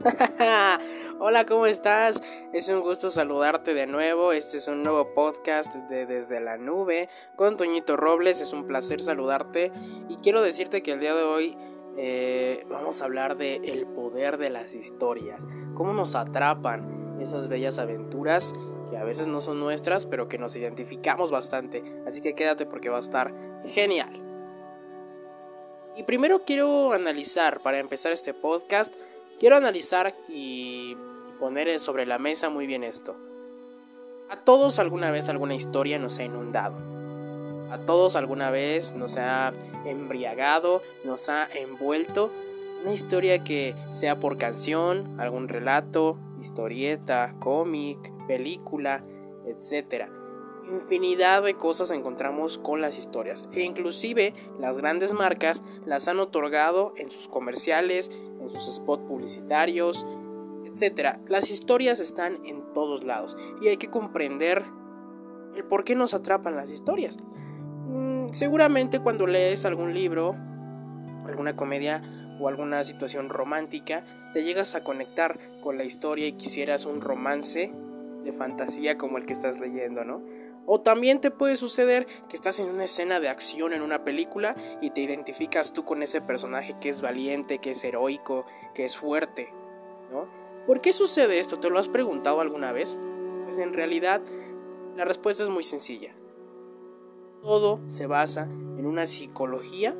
Hola, ¿cómo estás? Es un gusto saludarte de nuevo. Este es un nuevo podcast de Desde la Nube con Toñito Robles. Es un placer saludarte y quiero decirte que el día de hoy eh, vamos a hablar de el poder de las historias. Cómo nos atrapan esas bellas aventuras que a veces no son nuestras, pero que nos identificamos bastante. Así que quédate porque va a estar genial. Y primero quiero analizar, para empezar este podcast, quiero analizar y poner sobre la mesa muy bien esto. A todos alguna vez alguna historia nos ha inundado. A todos alguna vez nos ha embriagado, nos ha envuelto. Una historia que sea por canción, algún relato, historieta, cómic, película, etc infinidad de cosas encontramos con las historias e inclusive las grandes marcas las han otorgado en sus comerciales, en sus spots publicitarios, etc. Las historias están en todos lados y hay que comprender el por qué nos atrapan las historias. Mm, seguramente cuando lees algún libro, alguna comedia o alguna situación romántica, te llegas a conectar con la historia y quisieras un romance de fantasía como el que estás leyendo, ¿no? O también te puede suceder que estás en una escena de acción en una película y te identificas tú con ese personaje que es valiente, que es heroico, que es fuerte, ¿no? ¿Por qué sucede esto? ¿Te lo has preguntado alguna vez? Pues en realidad la respuesta es muy sencilla. Todo se basa en una psicología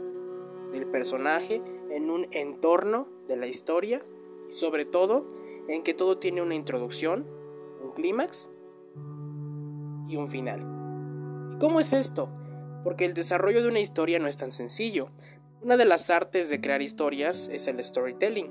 del personaje, en un entorno de la historia y sobre todo en que todo tiene una introducción, un clímax y un final. ¿Y cómo es esto? Porque el desarrollo de una historia no es tan sencillo. Una de las artes de crear historias es el storytelling.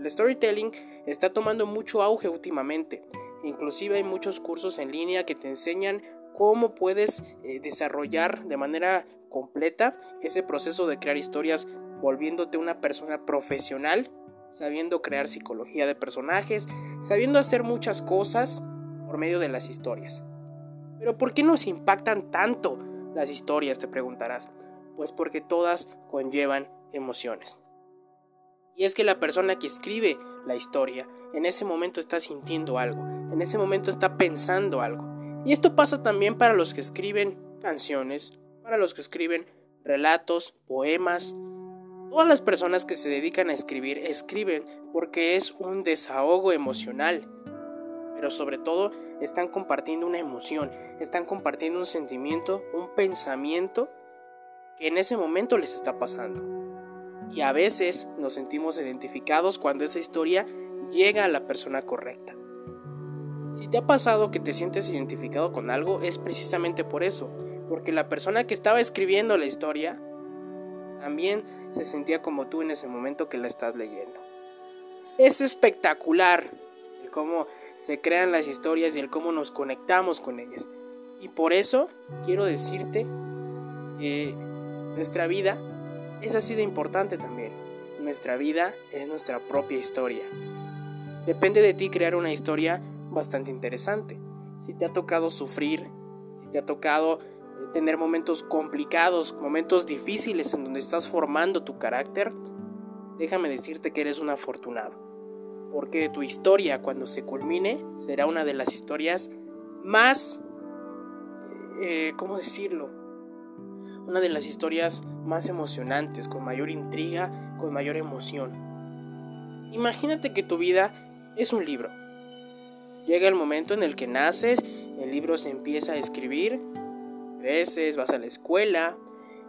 El storytelling está tomando mucho auge últimamente. Inclusive hay muchos cursos en línea que te enseñan cómo puedes eh, desarrollar de manera completa ese proceso de crear historias volviéndote una persona profesional, sabiendo crear psicología de personajes, sabiendo hacer muchas cosas por medio de las historias. Pero ¿por qué nos impactan tanto las historias? Te preguntarás. Pues porque todas conllevan emociones. Y es que la persona que escribe la historia en ese momento está sintiendo algo, en ese momento está pensando algo. Y esto pasa también para los que escriben canciones, para los que escriben relatos, poemas. Todas las personas que se dedican a escribir escriben porque es un desahogo emocional, pero sobre todo están compartiendo una emoción, están compartiendo un sentimiento, un pensamiento que en ese momento les está pasando. Y a veces nos sentimos identificados cuando esa historia llega a la persona correcta. Si te ha pasado que te sientes identificado con algo, es precisamente por eso, porque la persona que estaba escribiendo la historia también se sentía como tú en ese momento que la estás leyendo. Es espectacular cómo se crean las historias y el cómo nos conectamos con ellas. Y por eso quiero decirte que nuestra vida es así de importante también. Nuestra vida es nuestra propia historia. Depende de ti crear una historia bastante interesante. Si te ha tocado sufrir, si te ha tocado eh, tener momentos complicados, momentos difíciles en donde estás formando tu carácter, déjame decirte que eres un afortunado porque tu historia cuando se culmine será una de las historias más, eh, ¿cómo decirlo? Una de las historias más emocionantes, con mayor intriga, con mayor emoción. Imagínate que tu vida es un libro. Llega el momento en el que naces, el libro se empieza a escribir, creces, vas a la escuela,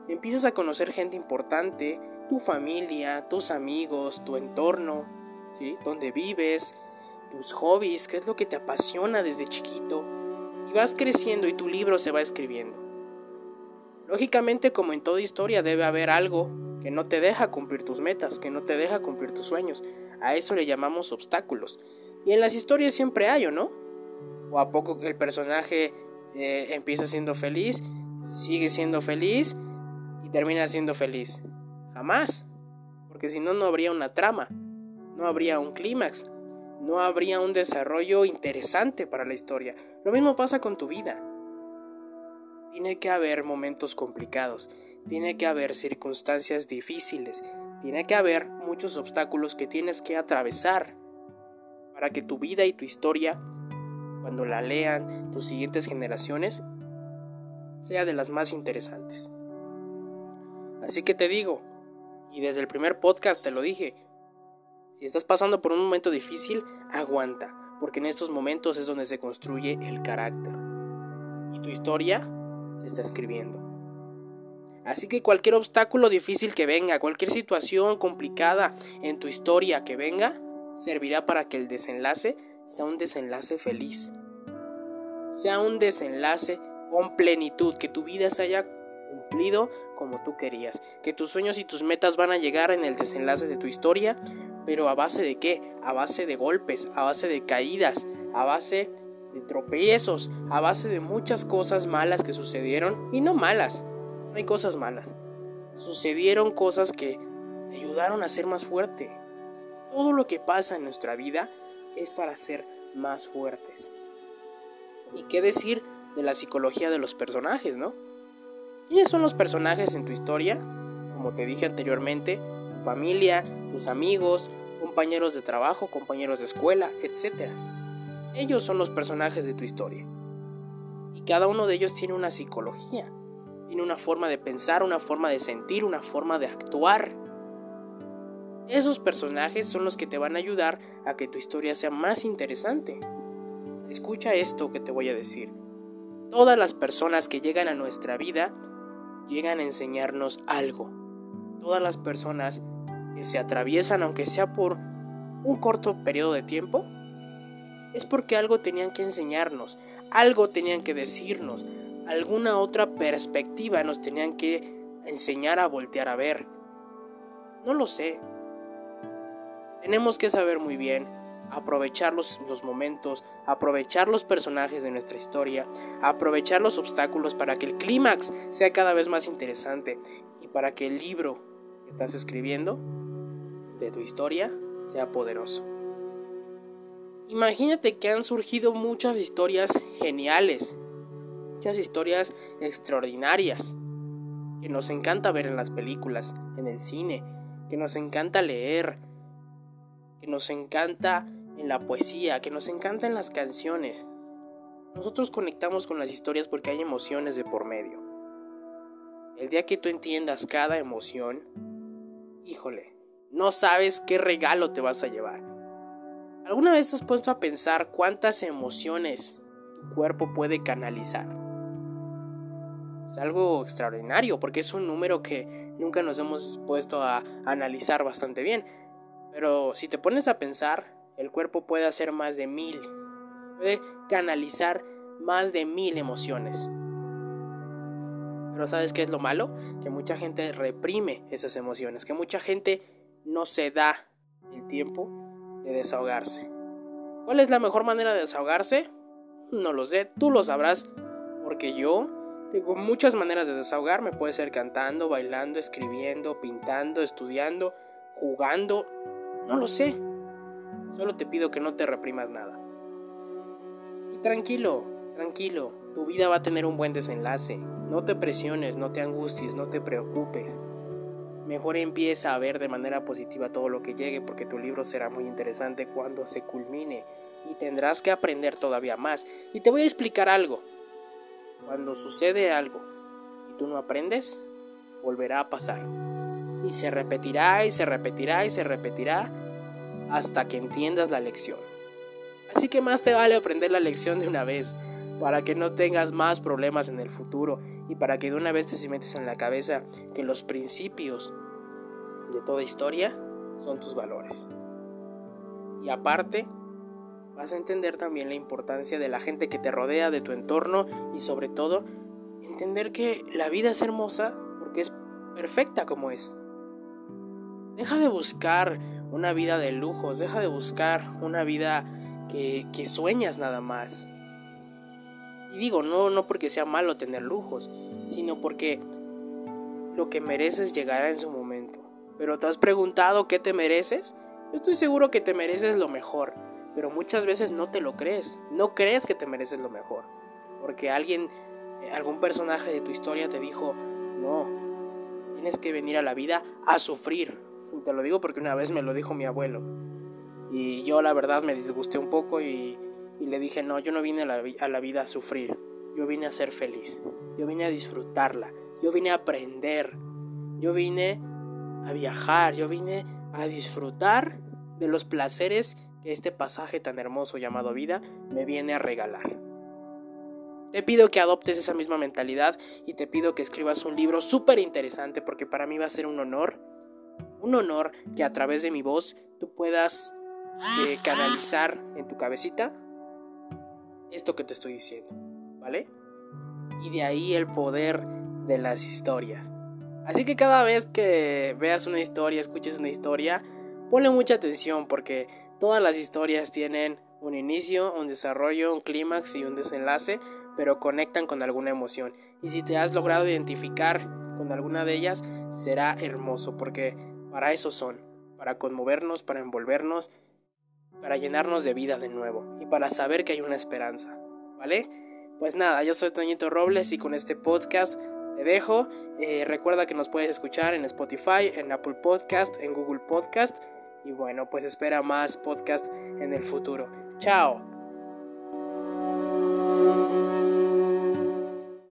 empiezas a conocer gente importante, tu familia, tus amigos, tu entorno, ¿sí? Dónde vives, tus hobbies, qué es lo que te apasiona desde chiquito. Y vas creciendo y tu libro se va escribiendo. Lógicamente, como en toda historia, debe haber algo que no te deja cumplir tus metas, que no te deja cumplir tus sueños. A eso le llamamos obstáculos. Y en las historias siempre hay, ¿o no? ¿O a poco que el personaje eh, empieza siendo feliz, sigue siendo feliz y termina siendo feliz? Jamás. Porque si no, no habría una trama no habría un clímax, no habría un desarrollo interesante para la historia. Lo mismo pasa con tu vida. Tiene que haber momentos complicados, tiene que haber circunstancias difíciles, tiene que haber muchos obstáculos que tienes que atravesar para que tu vida y tu historia, cuando la lean tus siguientes generaciones, sea de las más interesantes. Así que te digo, y desde el primer podcast te lo dije, si estás pasando por un momento difícil, aguanta, porque en estos momentos es donde se construye el carácter. Y tu historia se está escribiendo. Así que cualquier obstáculo difícil que venga, cualquier situación complicada en tu historia que venga, servirá para que el desenlace sea un desenlace feliz. Sea un desenlace con plenitud, que tu vida se haya cumplido como tú querías, que tus sueños y tus metas van a llegar en el desenlace de tu historia, pero a base de qué? A base de golpes, a base de caídas, a base de tropiezos, a base de muchas cosas malas que sucedieron y no malas, hay cosas malas. Sucedieron cosas que te ayudaron a ser más fuerte. Todo lo que pasa en nuestra vida es para ser más fuertes. ¿Y qué decir de la psicología de los personajes, no? ¿Quiénes son los personajes en tu historia? Como te dije anteriormente, familia, tus amigos, compañeros de trabajo, compañeros de escuela, etc. Ellos son los personajes de tu historia. Y cada uno de ellos tiene una psicología tiene una forma de pensar, una forma de sentir, una forma de actuar. Esos personajes son los que te van a ayudar a que tu historia sea más interesante. Escucha esto que te voy a decir. Todas las personas que llegan a nuestra vida llegan a enseñarnos algo. Todas las personas que se atraviesan, aunque sea por un corto periodo de tiempo, es porque algo tenían que enseñarnos, algo tenían que decirnos, alguna otra perspectiva nos tenían que enseñar a voltear a ver. No lo sé. Tenemos que saber muy bien aprovechar los, momentos, aprovechar los personajes de nuestra historia, aprovechar los obstáculos para que el clímax sea cada vez más interesante y para que el libro que estás escribiendo de tu historia sea poderoso. Imagínate que han surgido muchas historias geniales muchas historias extraordinarias que nos encanta ver en las películas, en el cine, que nos encanta leer, que nos encanta en la poesía, que nos encanta en las canciones. Nosotros conectamos con las historias porque hay emociones de por medio. El día que tú entiendas cada emoción, híjole, no sabes qué regalo te vas a llevar. ¿Alguna vez has puesto a pensar cuántas emociones tu cuerpo puede canalizar? es algo extraordinario porque es un número que nunca nos hemos puesto a analizar bastante bien. Pero si te pones a pensar, el cuerpo puede hacer más de mil, puede canalizar más de mil emociones. Pero ¿sabes qué es lo malo? Que mucha gente reprime esas emociones, que mucha gente no se da el tiempo de desahogarse. ¿Cuál es la mejor manera de desahogarse? No lo sé, tú lo sabrás, porque yo tengo muchas maneras de desahogarme, puede ser cantando, bailando, escribiendo, pintando, estudiando, jugando, no lo sé. Solo te pido que no te reprimas nada. Y tranquilo, tranquilo, tu vida va a tener un buen desenlace. No te presiones, no te angusties, no te preocupes. Mejor empieza a ver de manera positiva todo lo que llegue porque tu libro será muy interesante cuando se culmine y tendrás que aprender todavía más. Y te voy a explicar algo. Cuando sucede algo y tú no aprendes, volverá a pasar. Y se repetirá y se repetirá y se repetirá hasta que entiendas la lección. Así que más te vale aprender la lección de una vez, para que no tengas más problemas en el futuro y para que de una vez te cimentes en la cabeza que los principios de toda historia son tus valores. Y aparte, vas a entender también la importancia de la gente que te rodea, de tu entorno y sobre todo entender que la vida es hermosa porque es perfecta como es. Deja de buscar una vida de lujos, deja de buscar una vida que, que sueñas nada más. Y digo, no, no porque sea malo tener lujos, sino porque lo que mereces llegará en su momento. Pero ¿te has preguntado qué te mereces? estoy seguro que te mereces lo mejor pero muchas veces no te lo crees, no crees que te mereces lo mejor, porque alguien, eh, algún personaje de tu historia te dijo, no, tienes que venir a la vida a sufrir. te lo digo porque una vez me lo dijo mi abuelo. Y yo la verdad me disgusté un poco y, le dije, no, yo no vine a la, a la vida a sufrir, yo vine a ser feliz, yo vine a disfrutarla, yo vine a aprender, yo vine a viajar, yo vine a disfrutar de los placeres que este pasaje tan hermoso llamado vida me viene a regalar. Te pido que adoptes esa misma mentalidad y te pido que escribas un libro súper interesante porque para mí va a ser un honor, un honor que a través de mi voz tú puedas eh, canalizar en tu cabecita esto que te estoy diciendo, ¿vale? Y de ahí el poder de las historias. Así que cada vez que veas una historia, escuches una historia, ponle mucha atención porque todas las historias tienen un inicio, un desarrollo, un clímax y un desenlace pero conectan con alguna emoción. Y si te has logrado identificar con alguna de ellas, será hermoso, porque para eso son, para conmovernos, para envolvernos, para llenarnos de vida de nuevo y para saber que hay una esperanza, ¿vale? Pues nada, yo soy Toñito Robles y con este podcast te dejo. Eh, recuerda que nos puedes escuchar en Spotify, en Apple Podcast, en Google Podcast. Y bueno, pues espera más podcast en el futuro. Chao.